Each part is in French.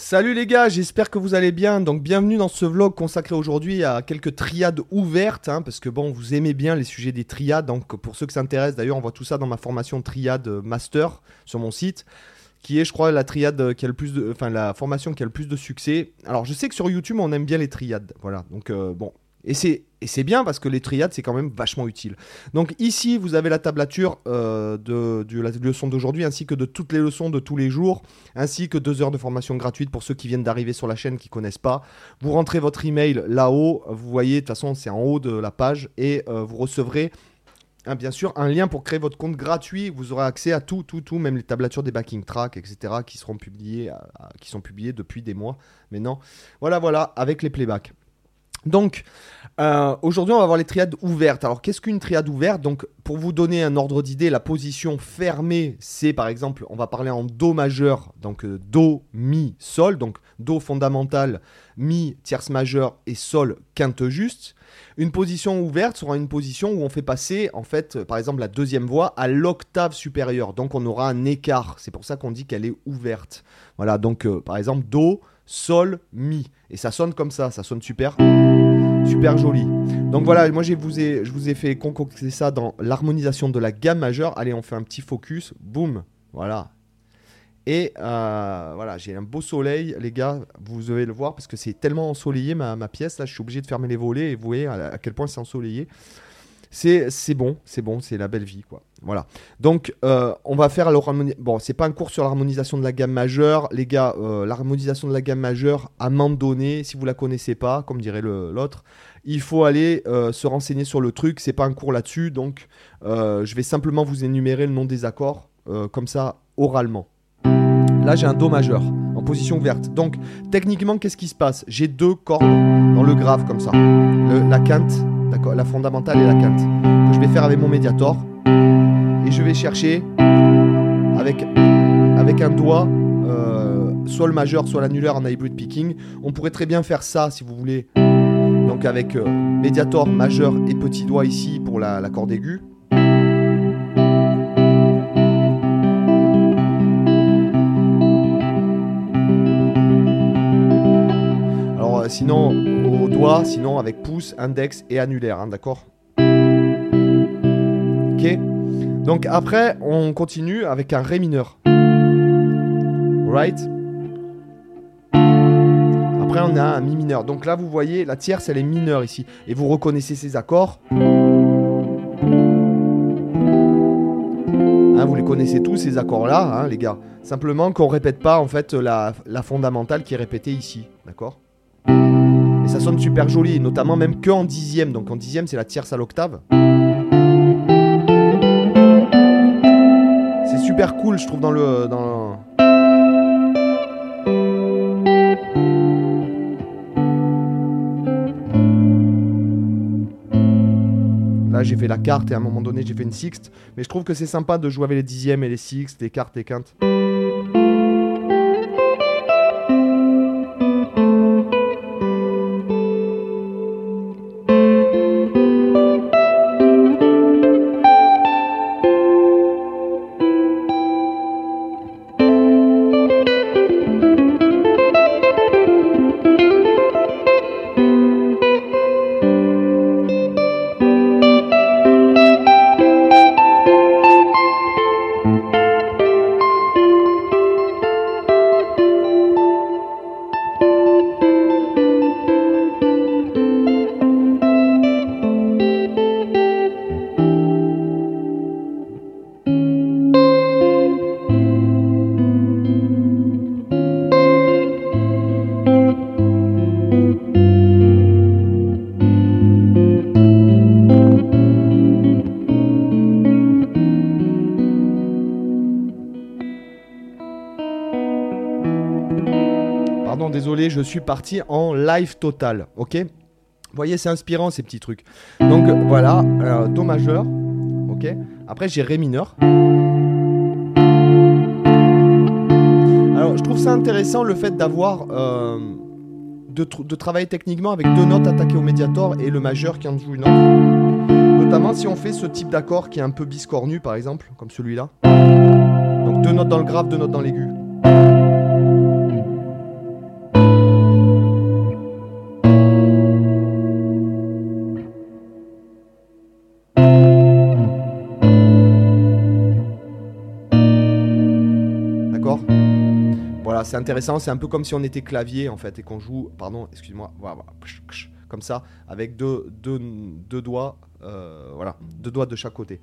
Salut les gars, j'espère que vous allez bien. Donc bienvenue dans ce vlog consacré aujourd'hui à quelques triades ouvertes, hein, parce que bon, vous aimez bien les sujets des triades. Donc pour ceux qui s'intéressent, d'ailleurs, on voit tout ça dans ma formation triade master sur mon site, qui est, je crois, la triade qui a le plus de, enfin la formation qui a le plus de succès. Alors je sais que sur YouTube, on aime bien les triades, voilà. Donc euh, bon, et c'est, et c'est bien parce que les triades, c'est quand même vachement utile. Donc ici, vous avez la tablature euh, de, la leçon d'aujourd'hui, ainsi que de toutes les leçons de tous les jours, ainsi que deux heures de formation gratuite pour ceux qui viennent d'arriver sur la chaîne, qui connaissent pas. Vous rentrez votre email là-haut, vous voyez, de toute façon, c'est en haut de la page, et euh, vous recevrez bien sûr, un lien pour créer votre compte gratuit. Vous aurez accès à tout, tout, tout, même les tablatures des backing tracks, etc., qui seront publiées, qui sont publiées depuis des mois maintenant. Voilà, voilà, avec les playbacks. Donc, euh, aujourd'hui, on va voir les triades ouvertes. Alors, qu'est-ce qu'une triade ouverte? Donc, pour vous donner un ordre d'idée, la position fermée, c'est par exemple, on va parler en Do majeur, donc euh, Do, Mi, Sol, donc Do fondamental, Mi, tierce majeure et Sol, quinte juste. Une position ouverte sera une position où on fait passer, en fait, euh, par exemple, la deuxième voix à l'octave supérieure. Donc, on aura un écart. C'est pour ça qu'on dit qu'elle est ouverte. Voilà, donc, par exemple, Do, Sol, Mi. Et ça sonne comme ça, ça sonne super super joli. Donc voilà, moi je vous ai, fait concocter ça dans l'harmonisation de la gamme majeure. Allez, on fait un petit focus, boum, voilà. Et euh, voilà, j'ai un beau soleil, les gars, vous devez le voir parce que c'est tellement ensoleillé ma, ma pièce. Là, je suis obligé de fermer les volets et vous voyez à, à quel point c'est ensoleillé. C'est c'est bon, c'est bon, c'est la belle vie, quoi. Voilà. Donc, euh, on va faire l'harmonisation. Bon, c'est pas un cours sur l'harmonisation de la gamme majeure. Les gars, euh, l'harmonisation de la gamme majeure, à un moment donné, si vous la connaissez pas, comme dirait l'autre, il faut aller euh, se renseigner sur le truc. C'est pas un cours là-dessus. Donc, je vais simplement vous énumérer le nom des accords, comme ça, oralement. Là, j'ai un Do majeur en position ouverte. Donc, techniquement, qu'est-ce qui se passe? J'ai deux cordes dans le grave, comme ça. La quinte, la fondamentale et la quinte, que je vais faire avec mon médiator. Et je vais chercher avec, avec un doigt, euh, soit le majeur, soit l'annulaire en hybrid picking. On pourrait très bien faire ça, si vous voulez. Donc, avec euh, médiator, majeur et petit doigt ici pour la, la corde aiguë. Alors euh, sinon au doigt, sinon avec pouce, index et annulaire, hein, d'accord? Ok? Donc après on continue avec un Ré mineur. Right? Après on a un Mi mineur. Donc là vous voyez la tierce elle est mineure ici. Et vous reconnaissez ces accords. Hein, vous les connaissez tous ces accords-là, hein, les gars. Simplement qu'on répète pas en fait la, la fondamentale qui est répétée ici, d'accord? Et ça sonne super joli, notamment même que en dixième. Donc en dixième, c'est la tierce à l'octave. Super cool, je trouve dans le. Là, j'ai fait la carte et à un moment donné, j'ai fait une sixte. Mais je trouve que c'est sympa de jouer avec les dixièmes et les sixtes, les cartes et quintes. Pardon, désolé, je suis parti en live total, ok? Vous voyez, c'est inspirant ces petits trucs. Donc voilà, alors, Do majeur, ok? Après, j'ai Ré mineur. Alors, je trouve ça intéressant le fait d'avoir. euh, de, de travailler techniquement avec deux notes attaquées au médiator et le majeur qui en joue une autre. Notamment si on fait ce type d'accord qui est un peu biscornu, par exemple, comme celui-là. Donc deux notes dans le grave, deux notes dans l'aigu. C'est intéressant. C'est un peu comme si on était clavier en fait et qu'on joue, pardon, excuse-moi, comme ça, avec deux, deux, deux doigts, euh, voilà, deux doigts de chaque côté.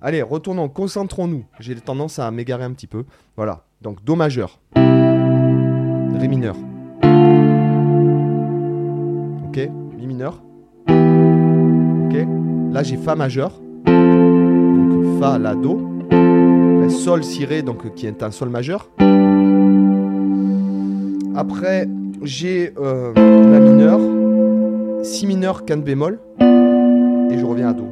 Allez, retournons, concentrons-nous. J'ai tendance à m'égarer un petit peu. Voilà, donc Do majeur, Ré mineur, ok, Mi mineur, ok. Là j'ai Fa majeur, donc Fa, La, Do. Sol, Si, Ré, donc qui est un Sol majeur. Après, j'ai euh, La mineur, Si mineur, quinte bémol, et je reviens à Do.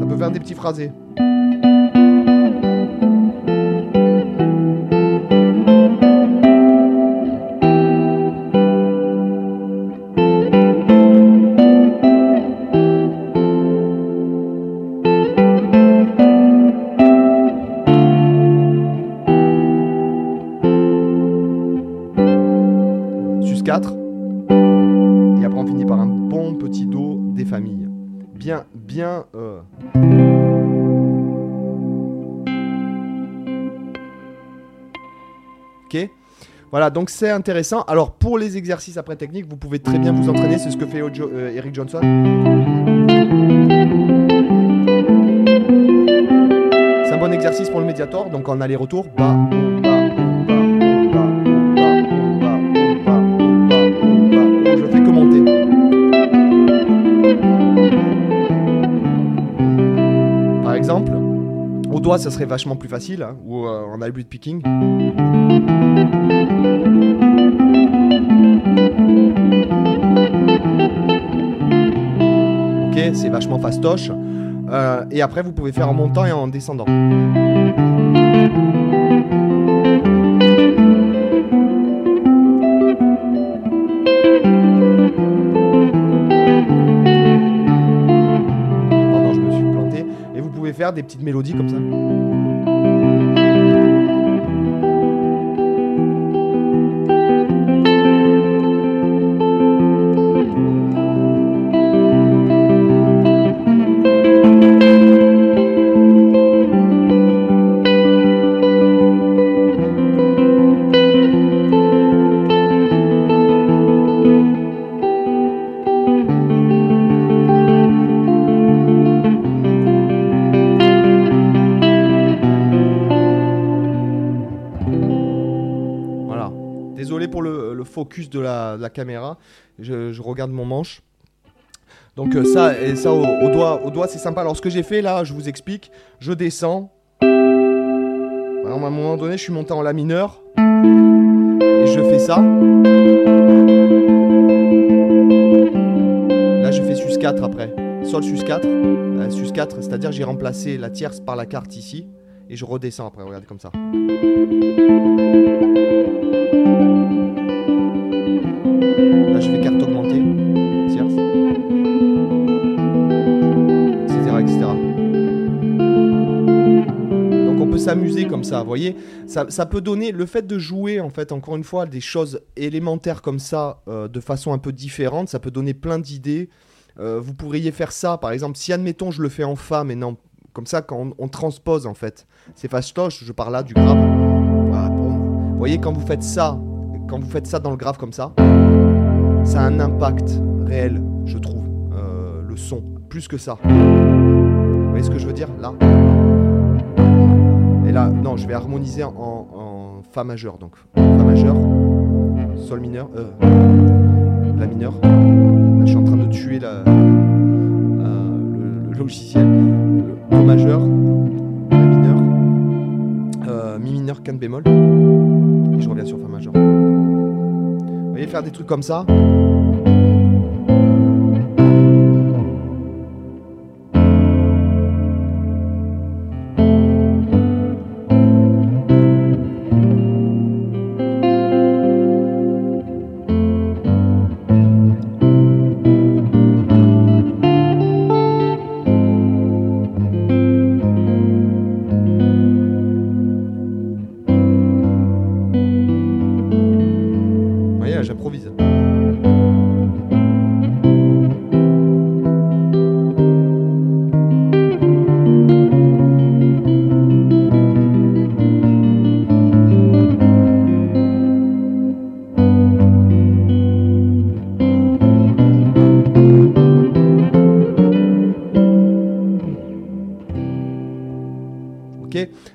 Ça peut faire des petits phrasés. Petit Do des familles. Bien, bien... euh, Ok Voilà, donc c'est intéressant. Alors pour les exercices après technique, vous pouvez très bien vous entraîner. C'est ce que fait euh, Eric Johnson. C'est un bon exercice pour le médiator. Donc en aller-retour. Bas, Par exemple, au doigt, ça serait vachement plus facile. hein, ou euh, en hybrid picking. Ok, c'est vachement fastoche. Euh, et après, vous pouvez faire en montant et en descendant. Des petites mélodies comme ça. De la, de la caméra. Je, regarde mon manche. Donc euh, ça, et ça au, doigt, au doigt c'est sympa. Alors ce que j'ai fait là, je vous explique. Je descends. Alors, à un moment donné, je suis monté en la mineur. Et je fais ça. Là, je fais sus 4 après. Sol sus 4. Euh, sus 4, c'est-à-dire j'ai remplacé la tierce par la carte ici. Et je redescends après, regardez comme ça. Je fais carte augmentée, tierce, etc.. Donc, on peut s'amuser comme ça, vous voyez. Ça, peut donner le fait de jouer, en fait, encore une fois, des choses élémentaires comme ça, euh, de façon un peu différente. Ça peut donner plein d'idées. Euh, vous pourriez faire ça, par exemple, si admettons je le fais en fa, mais non, comme ça, quand on, transpose, en fait, c'est fastoche, je parle là du grave. Vous voyez, quand vous faites ça, quand vous faites ça dans le grave comme ça, ça a un impact réel, je trouve, euh, le son, plus que ça. Vous voyez ce que je veux dire là? Et là, non, je vais harmoniser en, Fa majeur, donc Fa majeur, Sol mineur, euh, La mineur. Là, je suis en train de tuer la, euh, le, logiciel. Le Do majeur, La mineur, euh, Mi mineur, quinte bémol, faire des trucs comme ça.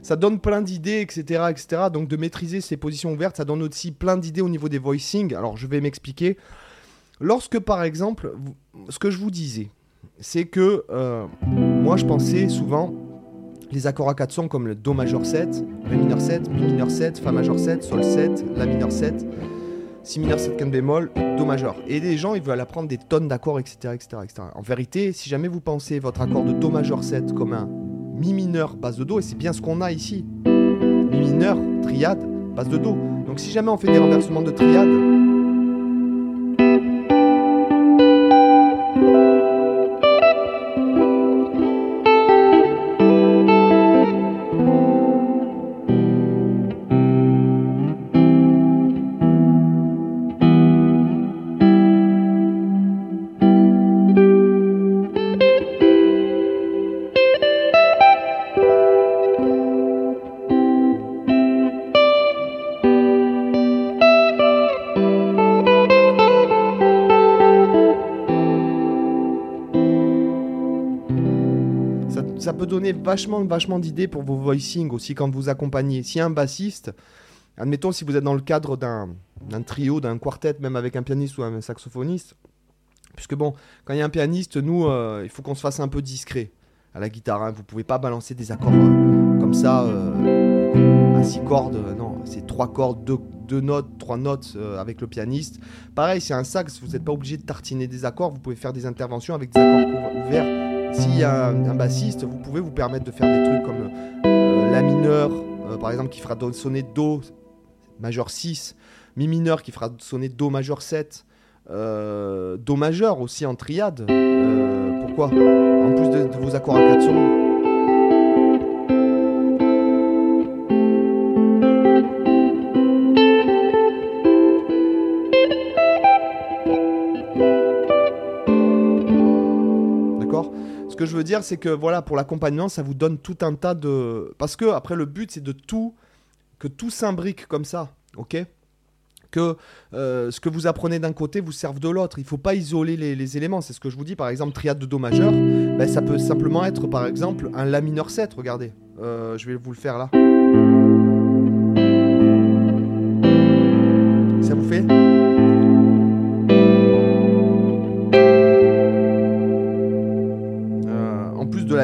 Ça donne plein d'idées, etc., etc. Donc de maîtriser ces positions ouvertes, ça donne aussi plein d'idées au niveau des voicings. Alors je vais m'expliquer. Lorsque par exemple, ce que je vous disais, c'est que euh, moi je pensais souvent les accords à 4 sons comme le Do majeur 7, Ré mineur 7, Mi mineur 7, Fa majeur 7, Sol 7, La mineur 7, Si mineur 7, quinte bémol, Do majeur. Et les gens ils veulent apprendre des tonnes d'accords, etc., etc., etc. En vérité, si jamais vous pensez votre accord de Do majeur 7 comme un Mi mineur base de Do, et c'est bien ce qu'on a ici, Mi mineur, triade, base de Do. Donc si jamais on fait des renversements de triade, donner vachement, vachement d'idées pour vos voicing aussi quand vous accompagnez. Si un bassiste, admettons si vous êtes dans le cadre d'un trio, d'un quartet, même avec un pianiste ou un saxophoniste, puisque bon, quand il y a un pianiste, nous, euh, il faut qu'on se fasse un peu discret à la guitare. Hein. Vous pouvez pas balancer des accords euh, comme ça euh, à six cordes. non, c'est trois cordes, deux, deux, notes, trois notes avec le pianiste. Pareil, c'est un sax, vous n'êtes pas obligé de tartiner des accords. Vous pouvez faire des interventions avec des accords ouverts a un, bassiste, vous pouvez vous permettre de faire des trucs comme euh, La mineur, euh, par exemple, qui fera sonner Do majeur 6, Mi mineur qui fera sonner Do majeur 7, euh, Do majeur aussi en triade. pourquoi? En plus de, de, vos accords à 4 sons, dire, c'est que voilà, pour l'accompagnement, ça vous donne tout un tas de. Parce que après, le but, c'est de tout. que tout s'imbrique comme ça, ok? Que euh, ce que vous apprenez d'un côté vous serve de l'autre. Il ne faut pas isoler les, éléments. C'est ce que je vous dis. Par exemple, triade de Do majeur, ben, ça peut simplement être, par exemple, un La mineur 7. Regardez. Euh, je vais vous le faire là.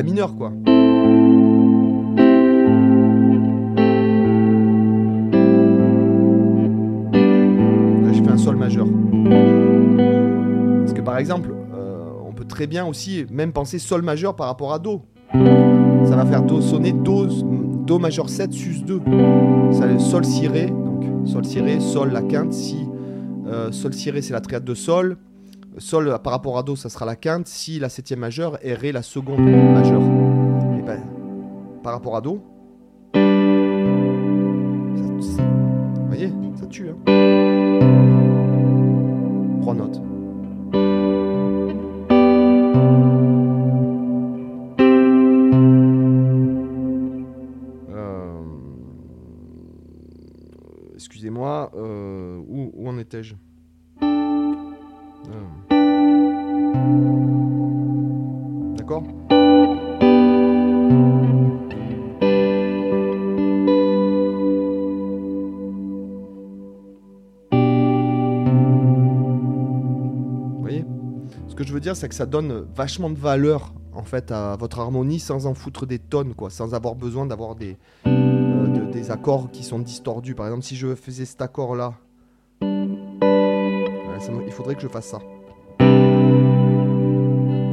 La quoi. Là, j'ai fait un sol majeur. Parce que par exemple, euh, on peut très bien aussi même penser sol majeur par rapport à do. Ça va faire do sonner do, do majeur 7 sus 2. Ça, sol si ré, donc sol si ré, sol la quinte, si euh, sol si ré c'est la triade de sol, Sol par rapport à Do, ça sera la quinte. Si la septième majeure et Ré la seconde majeure. Et ben, par rapport à Do, vous voyez, ça tue. Hein. Trois notes. Euh, excusez-moi, euh, où en étais-je? Ce que je veux dire, c'est que ça donne vachement de valeur en fait à votre harmonie sans en foutre des tonnes, quoi, sans avoir besoin d'avoir des, euh, des accords qui sont distordus. Par exemple, si je faisais cet accord là, il faudrait que je fasse ça.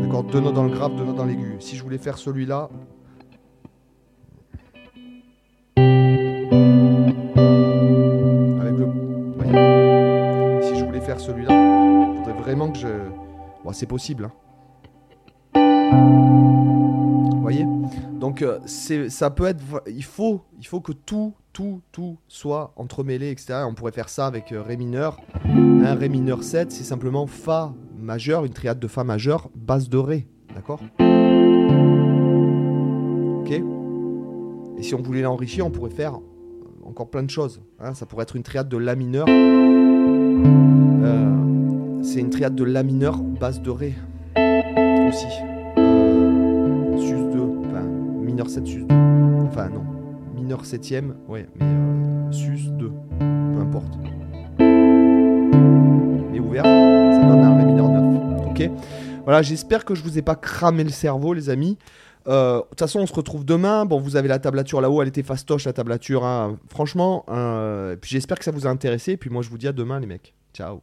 D'accord Deux notes dans le grave, deux notes dans l'aigu. Si je voulais faire celui-là. Avec le. Si je voulais faire celui-là, il faudrait vraiment que je. Bon, c'est possible. Hein. voyez? Donc, euh, ça peut être. Il faut, il faut que tout, tout, tout soit entremêlé, etc. On pourrait faire ça avec euh, Ré mineur. Ré mineur 7, c'est simplement Fa majeur, une triade de Fa majeur, base de Ré. D'accord? Ok? Et si on voulait l'enrichir, on pourrait faire encore plein de choses. Hein. ça pourrait être une triade de La mineur. Euh, c'est une triade de La mineur, base de Ré. Aussi. Euh, sus 2, enfin, mineur 7 sus 2. Enfin non, mineur 7ème, ouais, mais euh, sus 2, peu importe. Et ouvert, ça donne un ré mineur 9. Ok Voilà, j'espère que je vous ai pas cramé le cerveau, les amis. Euh, De toute façon, on se retrouve demain. Bon, vous avez la tablature là-haut, elle était fastoche la tablature. hein. Franchement, euh, puis j'espère que ça vous a intéressé. Et puis moi, je vous dis à demain, les mecs. Ciao.